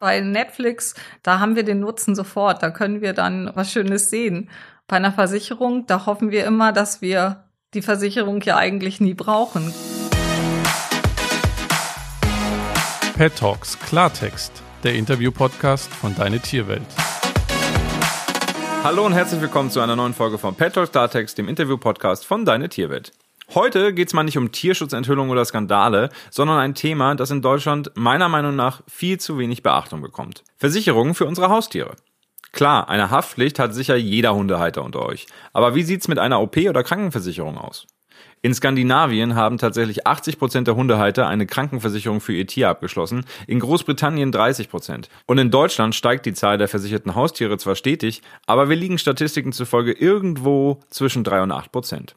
Bei Netflix, da haben wir den Nutzen sofort, da können wir dann was Schönes sehen. Bei einer Versicherung, da hoffen wir immer, dass wir die Versicherung ja eigentlich nie brauchen. Pet Talks Klartext, der Interview-Podcast von Deine Tierwelt. Hallo und herzlich willkommen zu einer neuen Folge von Pet Talks Klartext, dem Interview-Podcast von Deine Tierwelt. Heute geht es mal nicht um Tierschutzenthüllungen oder Skandale, sondern ein Thema, das in Deutschland meiner Meinung nach viel zu wenig Beachtung bekommt. Versicherungen für unsere Haustiere. Klar, eine Haftpflicht hat sicher jeder Hundehalter unter euch. Aber wie sieht's mit einer OP oder Krankenversicherung aus? In Skandinavien haben tatsächlich 80 Prozent der Hundehalter eine Krankenversicherung für ihr Tier abgeschlossen, in Großbritannien 30%. Prozent. Und in Deutschland steigt die Zahl der versicherten Haustiere zwar stetig, aber wir liegen Statistiken zufolge irgendwo zwischen 3 und 8%. Prozent.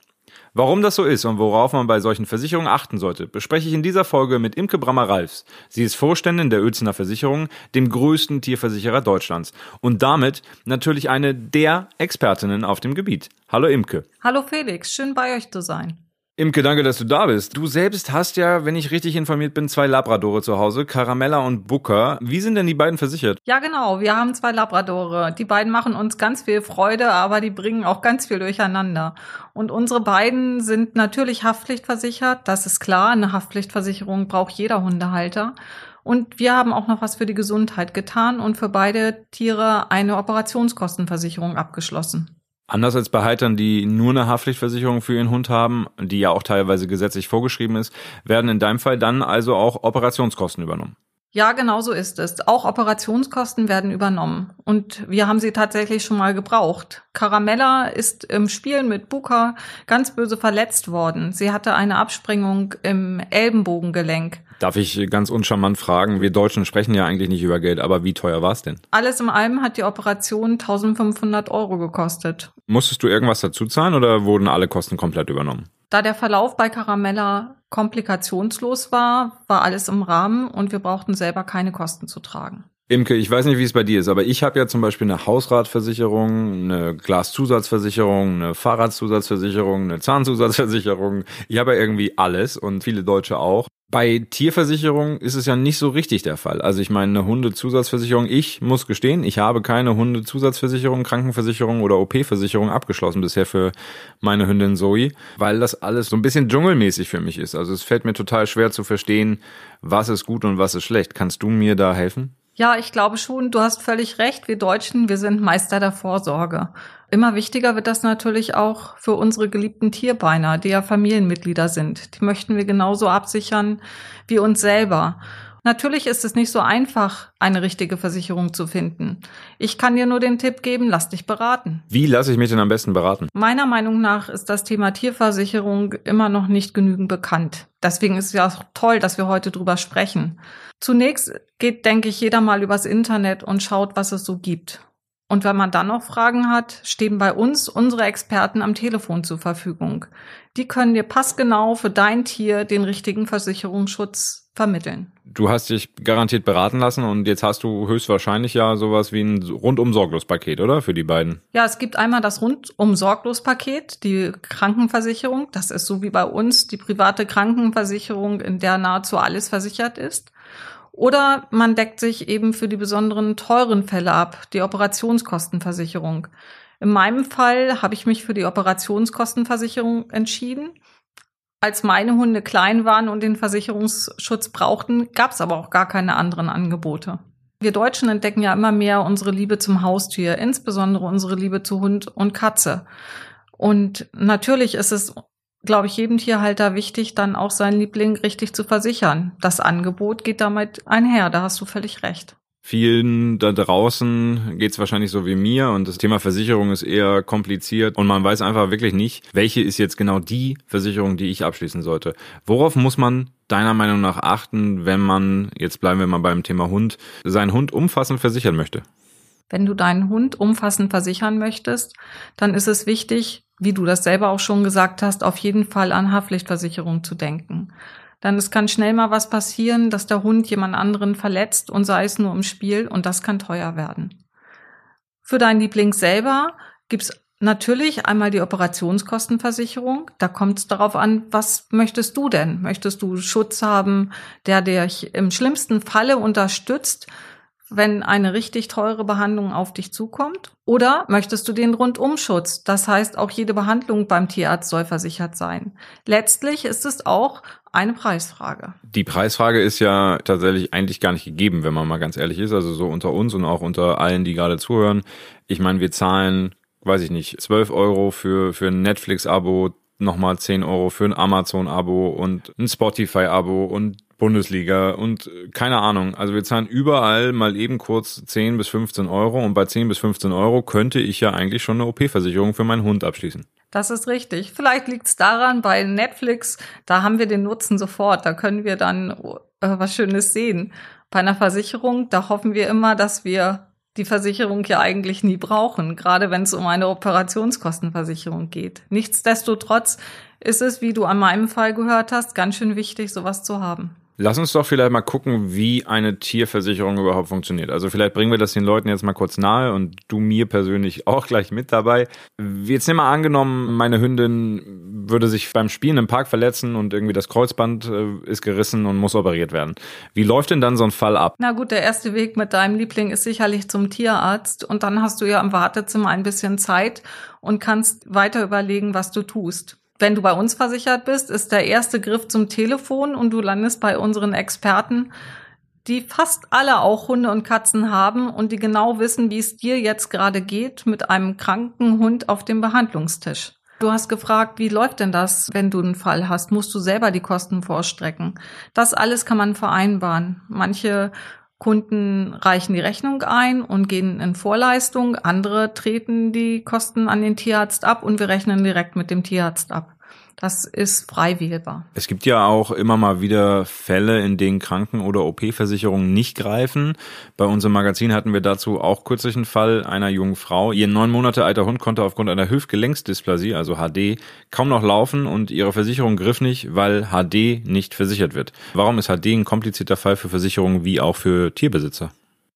Warum das so ist und worauf man bei solchen Versicherungen achten sollte, bespreche ich in dieser Folge mit Imke Brammer-Ralfs. Sie ist Vorständin der Uelzener Versicherung, dem größten Tierversicherer Deutschlands und damit natürlich eine der Expertinnen auf dem Gebiet. Hallo Imke. Hallo Felix, schön bei euch zu sein. Imke, danke, dass du da bist. Du selbst hast ja, wenn ich richtig informiert bin, zwei Labradore zu Hause, Caramella und Booker. Wie sind denn die beiden versichert? Ja, genau. Wir haben zwei Labradore. Die beiden machen uns ganz viel Freude, aber die bringen auch ganz viel durcheinander. Und unsere beiden sind natürlich haftpflichtversichert. Das ist klar. Eine Haftpflichtversicherung braucht jeder Hundehalter. Und wir haben auch noch was für die Gesundheit getan und für beide Tiere eine Operationskostenversicherung abgeschlossen. Anders als bei Haltern, die nur eine Haftpflichtversicherung für ihren Hund haben, die ja auch teilweise gesetzlich vorgeschrieben ist, werden in deinem Fall dann also auch Operationskosten übernommen. Ja, genau so ist es. Auch Operationskosten werden übernommen. Und wir haben sie tatsächlich schon mal gebraucht. Caramella ist im Spielen mit Buka ganz böse verletzt worden. Sie hatte eine Abspringung im Ellenbogengelenk. Darf ich ganz uncharmant fragen, wir Deutschen sprechen ja eigentlich nicht über Geld, aber wie teuer war es denn? Alles im allem hat die Operation 1500 Euro gekostet. Musstest du irgendwas dazu zahlen oder wurden alle Kosten komplett übernommen? Da der Verlauf bei Caramella komplikationslos war, war alles im Rahmen und wir brauchten selber keine Kosten zu tragen. Imke, ich weiß nicht, wie es bei dir ist, aber ich habe ja zum Beispiel eine Hausratversicherung, eine Glaszusatzversicherung, eine Fahrradzusatzversicherung, eine Zahnzusatzversicherung. Ich habe ja irgendwie alles und viele Deutsche auch. Bei Tierversicherung ist es ja nicht so richtig der Fall. Also ich meine, eine Hundezusatzversicherung, ich muss gestehen, ich habe keine Hundezusatzversicherung, Krankenversicherung oder OP-Versicherung abgeschlossen bisher für meine Hündin Zoe, weil das alles so ein bisschen dschungelmäßig für mich ist. Also es fällt mir total schwer zu verstehen, was ist gut und was ist schlecht. Kannst du mir da helfen? Ja, ich glaube schon, du hast völlig recht. Wir Deutschen, wir sind Meister der Vorsorge. Immer wichtiger wird das natürlich auch für unsere geliebten Tierbeiner, die ja Familienmitglieder sind. Die möchten wir genauso absichern wie uns selber. Natürlich ist es nicht so einfach, eine richtige Versicherung zu finden. Ich kann dir nur den Tipp geben, lass dich beraten. Wie lasse ich mich denn am besten beraten? Meiner Meinung nach ist das Thema Tierversicherung immer noch nicht genügend bekannt. Deswegen ist es ja auch toll, dass wir heute drüber sprechen. Zunächst geht, denke ich, jeder mal übers Internet und schaut, was es so gibt. Und wenn man dann noch Fragen hat, stehen bei uns unsere Experten am Telefon zur Verfügung. Die können dir passgenau für dein Tier den richtigen Versicherungsschutz vermitteln. Du hast dich garantiert beraten lassen und jetzt hast du höchstwahrscheinlich ja sowas wie ein rundum sorglos Paket, oder? Für die beiden. Ja, es gibt einmal das rundum sorglos Paket, die Krankenversicherung. Das ist so wie bei uns die private Krankenversicherung, in der nahezu alles versichert ist. Oder man deckt sich eben für die besonderen teuren Fälle ab, die Operationskostenversicherung. In meinem Fall habe ich mich für die Operationskostenversicherung entschieden. Als meine Hunde klein waren und den Versicherungsschutz brauchten, gab es aber auch gar keine anderen Angebote. Wir Deutschen entdecken ja immer mehr unsere Liebe zum Haustier, insbesondere unsere Liebe zu Hund und Katze. Und natürlich ist es glaube ich, jedem Tierhalter wichtig, dann auch seinen Liebling richtig zu versichern. Das Angebot geht damit einher, da hast du völlig recht. Vielen da draußen geht's wahrscheinlich so wie mir und das Thema Versicherung ist eher kompliziert und man weiß einfach wirklich nicht, welche ist jetzt genau die Versicherung, die ich abschließen sollte. Worauf muss man deiner Meinung nach achten, wenn man, jetzt bleiben wir mal beim Thema Hund, seinen Hund umfassend versichern möchte? Wenn du deinen Hund umfassend versichern möchtest, dann ist es wichtig, wie du das selber auch schon gesagt hast, auf jeden Fall an Haftpflichtversicherung zu denken. Dann es kann schnell mal was passieren, dass der Hund jemand anderen verletzt und sei es nur im Spiel und das kann teuer werden. Für deinen Liebling selber gibt's natürlich einmal die Operationskostenversicherung. Da kommt es darauf an, was möchtest du denn? Möchtest du Schutz haben, der dich im schlimmsten Falle unterstützt? Wenn eine richtig teure Behandlung auf dich zukommt? Oder möchtest du den Rundumschutz? Das heißt, auch jede Behandlung beim Tierarzt soll versichert sein. Letztlich ist es auch eine Preisfrage. Die Preisfrage ist ja tatsächlich eigentlich gar nicht gegeben, wenn man mal ganz ehrlich ist. Also so unter uns und auch unter allen, die gerade zuhören. Ich meine, wir zahlen, weiß ich nicht, 12 Euro für, für ein Netflix-Abo, nochmal 10 Euro für ein Amazon-Abo und ein Spotify-Abo und Bundesliga und äh, keine Ahnung. Also wir zahlen überall mal eben kurz 10 bis 15 Euro und bei 10 bis 15 Euro könnte ich ja eigentlich schon eine OP-Versicherung für meinen Hund abschließen. Das ist richtig. Vielleicht liegt es daran, bei Netflix, da haben wir den Nutzen sofort. Da können wir dann äh, was Schönes sehen. Bei einer Versicherung, da hoffen wir immer, dass wir die Versicherung ja eigentlich nie brauchen, gerade wenn es um eine Operationskostenversicherung geht. Nichtsdestotrotz ist es, wie du an meinem Fall gehört hast, ganz schön wichtig, sowas zu haben. Lass uns doch vielleicht mal gucken, wie eine Tierversicherung überhaupt funktioniert. Also vielleicht bringen wir das den Leuten jetzt mal kurz nahe und du mir persönlich auch gleich mit dabei. Jetzt nehmen wir angenommen, meine Hündin würde sich beim Spielen im Park verletzen und irgendwie das Kreuzband äh, ist gerissen und muss operiert werden. Wie läuft denn dann so ein Fall ab? Na gut, der erste Weg mit deinem Liebling ist sicherlich zum Tierarzt und dann hast du ja im Wartezimmer ein bisschen Zeit und kannst weiter überlegen, was du tust wenn du bei uns versichert bist, ist der erste Griff zum Telefon und du landest bei unseren Experten, die fast alle auch Hunde und Katzen haben und die genau wissen, wie es dir jetzt gerade geht mit einem kranken Hund auf dem Behandlungstisch. Du hast gefragt, wie läuft denn das, wenn du einen Fall hast? Musst du selber die Kosten vorstrecken? Das alles kann man vereinbaren. Manche Kunden reichen die Rechnung ein und gehen in Vorleistung. Andere treten die Kosten an den Tierarzt ab und wir rechnen direkt mit dem Tierarzt ab. Das ist frei wählbar. Es gibt ja auch immer mal wieder Fälle, in denen Kranken- oder OP-Versicherungen nicht greifen. Bei unserem Magazin hatten wir dazu auch kürzlich einen Fall einer jungen Frau. Ihr neun Monate alter Hund konnte aufgrund einer Hüftgelenksdysplasie, also HD, kaum noch laufen und ihre Versicherung griff nicht, weil HD nicht versichert wird. Warum ist HD ein komplizierter Fall für Versicherungen wie auch für Tierbesitzer?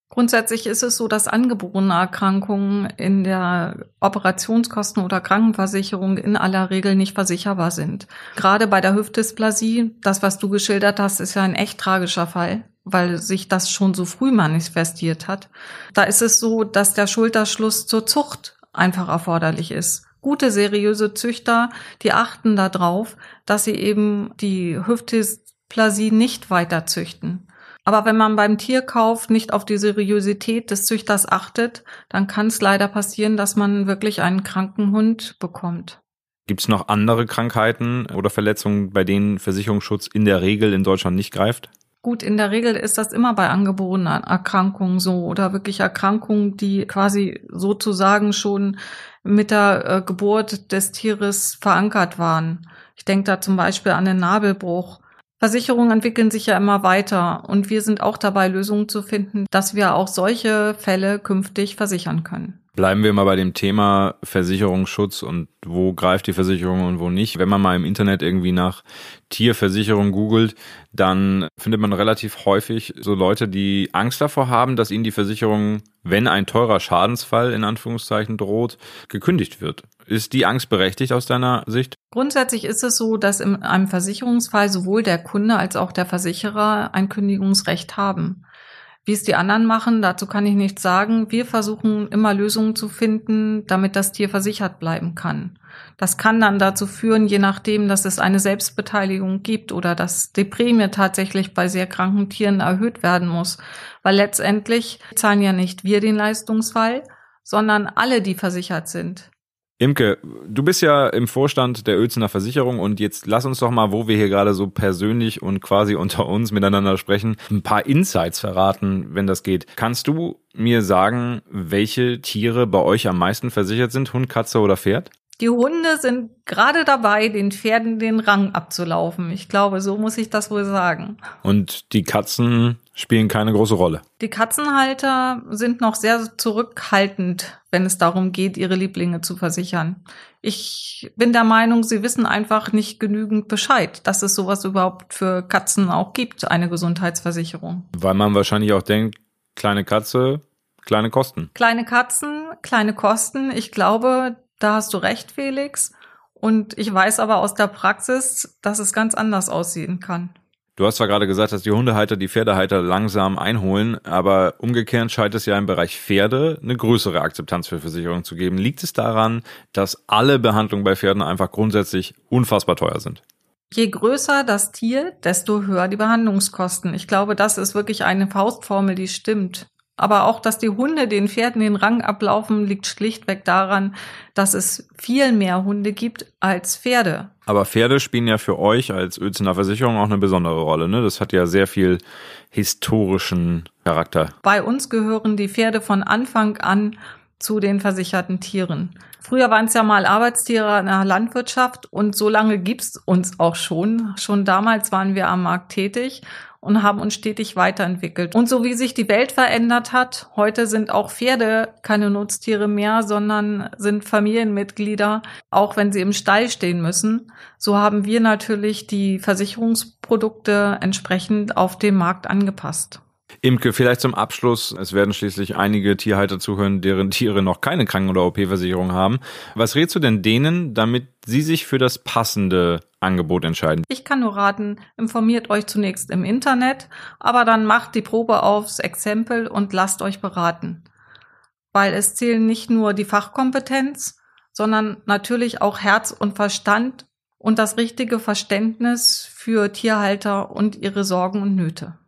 Grundsätzlich ist es so, dass angeborene Erkrankungen in der Operationskosten- oder Krankenversicherung in aller Regel nicht versicherbar sind. Gerade bei der Hüftdysplasie, das, was du geschildert hast, ist ja ein echt tragischer Fall, weil sich das schon so früh manifestiert hat. Da ist es so, dass der Schulterschluss zur Zucht einfach erforderlich ist. Gute, seriöse Züchter, die achten darauf, dass sie eben die Hüftdysplasie nicht weiter züchten. Aber wenn man beim Tierkauf nicht auf die Seriosität des Züchters achtet, dann kann es leider passieren, dass man wirklich einen kranken Hund bekommt. Gibt es noch andere Krankheiten oder Verletzungen, bei denen Versicherungsschutz in der Regel in Deutschland nicht greift? Gut, in der Regel ist das immer bei angeborenen Erkrankungen so oder wirklich Erkrankungen, die quasi sozusagen schon mit der äh, Geburt des Tieres verankert waren. Ich denke da zum Beispiel an den Nabelbruch Versicherungen entwickeln sich ja immer weiter und wir sind auch dabei, Lösungen zu finden, dass wir auch solche Fälle künftig versichern können. Bleiben wir mal bei dem Thema Versicherungsschutz und wo greift die Versicherung und wo nicht. Wenn man mal im Internet irgendwie nach Tierversicherung googelt, dann findet man relativ häufig so Leute, die Angst davor haben, dass ihnen die Versicherung, wenn ein teurer Schadensfall in Anführungszeichen droht, gekündigt wird. Ist die Angst berechtigt aus deiner Sicht? Grundsätzlich ist es so, dass in einem Versicherungsfall sowohl der Kunde als auch der Versicherer ein Kündigungsrecht haben. Wie es die anderen machen, dazu kann ich nichts sagen. Wir versuchen immer Lösungen zu finden, damit das Tier versichert bleiben kann. Das kann dann dazu führen, je nachdem, dass es eine Selbstbeteiligung gibt oder dass die Prämie tatsächlich bei sehr kranken Tieren erhöht werden muss. Weil letztendlich zahlen ja nicht wir den Leistungsfall, sondern alle, die versichert sind. Imke, du bist ja im Vorstand der Uelzener Versicherung und jetzt lass uns doch mal, wo wir hier gerade so persönlich und quasi unter uns miteinander sprechen, ein paar Insights verraten, wenn das geht. Kannst du mir sagen, welche Tiere bei euch am meisten versichert sind? Hund, Katze oder Pferd? Die Hunde sind gerade dabei, den Pferden den Rang abzulaufen. Ich glaube, so muss ich das wohl sagen. Und die Katzen spielen keine große Rolle. Die Katzenhalter sind noch sehr zurückhaltend, wenn es darum geht, ihre Lieblinge zu versichern. Ich bin der Meinung, sie wissen einfach nicht genügend Bescheid, dass es sowas überhaupt für Katzen auch gibt, eine Gesundheitsversicherung. Weil man wahrscheinlich auch denkt, kleine Katze, kleine Kosten. Kleine Katzen, kleine Kosten. Ich glaube, da hast du recht, Felix. Und ich weiß aber aus der Praxis, dass es ganz anders aussehen kann. Du hast zwar gerade gesagt, dass die Hundehalter die Pferdehalter langsam einholen, aber umgekehrt scheint es ja im Bereich Pferde eine größere Akzeptanz für Versicherungen zu geben. Liegt es daran, dass alle Behandlungen bei Pferden einfach grundsätzlich unfassbar teuer sind? Je größer das Tier, desto höher die Behandlungskosten. Ich glaube, das ist wirklich eine Faustformel, die stimmt. Aber auch, dass die Hunde den Pferden den Rang ablaufen, liegt schlichtweg daran, dass es viel mehr Hunde gibt als Pferde. Aber Pferde spielen ja für euch als Uelzener Versicherung auch eine besondere Rolle. Ne? Das hat ja sehr viel historischen Charakter. Bei uns gehören die Pferde von Anfang an zu den versicherten Tieren. Früher waren es ja mal Arbeitstiere in der Landwirtschaft und so lange gibt's uns auch schon. Schon damals waren wir am Markt tätig und haben uns stetig weiterentwickelt. Und so wie sich die Welt verändert hat, heute sind auch Pferde keine Nutztiere mehr, sondern sind Familienmitglieder, auch wenn sie im Stall stehen müssen. So haben wir natürlich die Versicherungsprodukte entsprechend auf den Markt angepasst. Imke, vielleicht zum Abschluss. Es werden schließlich einige Tierhalter zuhören, deren Tiere noch keine Kranken- oder OP-Versicherung haben. Was rätst du denn denen, damit sie sich für das passende Angebot entscheiden? Ich kann nur raten, informiert euch zunächst im Internet, aber dann macht die Probe aufs Exempel und lasst euch beraten. Weil es zählen nicht nur die Fachkompetenz, sondern natürlich auch Herz und Verstand und das richtige Verständnis für Tierhalter und ihre Sorgen und Nöte.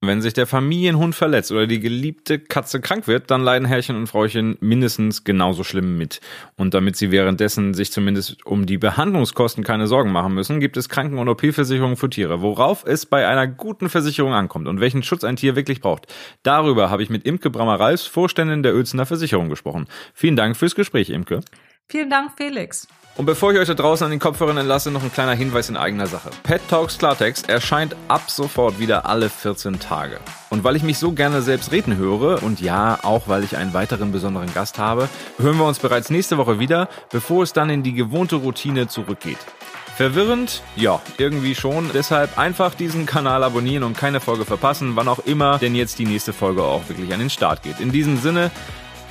Wenn sich der Familienhund verletzt oder die geliebte Katze krank wird, dann leiden Herrchen und Frauchen mindestens genauso schlimm mit. Und damit sie währenddessen sich zumindest um die Behandlungskosten keine Sorgen machen müssen, gibt es Kranken- und OP-Versicherungen für Tiere. Worauf es bei einer guten Versicherung ankommt und welchen Schutz ein Tier wirklich braucht. Darüber habe ich mit Imke Brammer-Ralfs, Vorständin der Uelzener Versicherung, gesprochen. Vielen Dank fürs Gespräch, Imke. Vielen Dank, Felix. Und bevor ich euch da draußen an den Kopfhörern entlasse, noch ein kleiner Hinweis in eigener Sache. Pet Talks Klartext erscheint ab sofort wieder alle 14 Tage. Und weil ich mich so gerne selbst reden höre und ja, auch weil ich einen weiteren besonderen Gast habe, hören wir uns bereits nächste Woche wieder, bevor es dann in die gewohnte Routine zurückgeht. Verwirrend? Ja, irgendwie schon. Deshalb einfach diesen Kanal abonnieren und keine Folge verpassen, wann auch immer denn jetzt die nächste Folge auch wirklich an den Start geht. In diesem Sinne,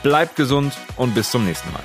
bleibt gesund und bis zum nächsten Mal.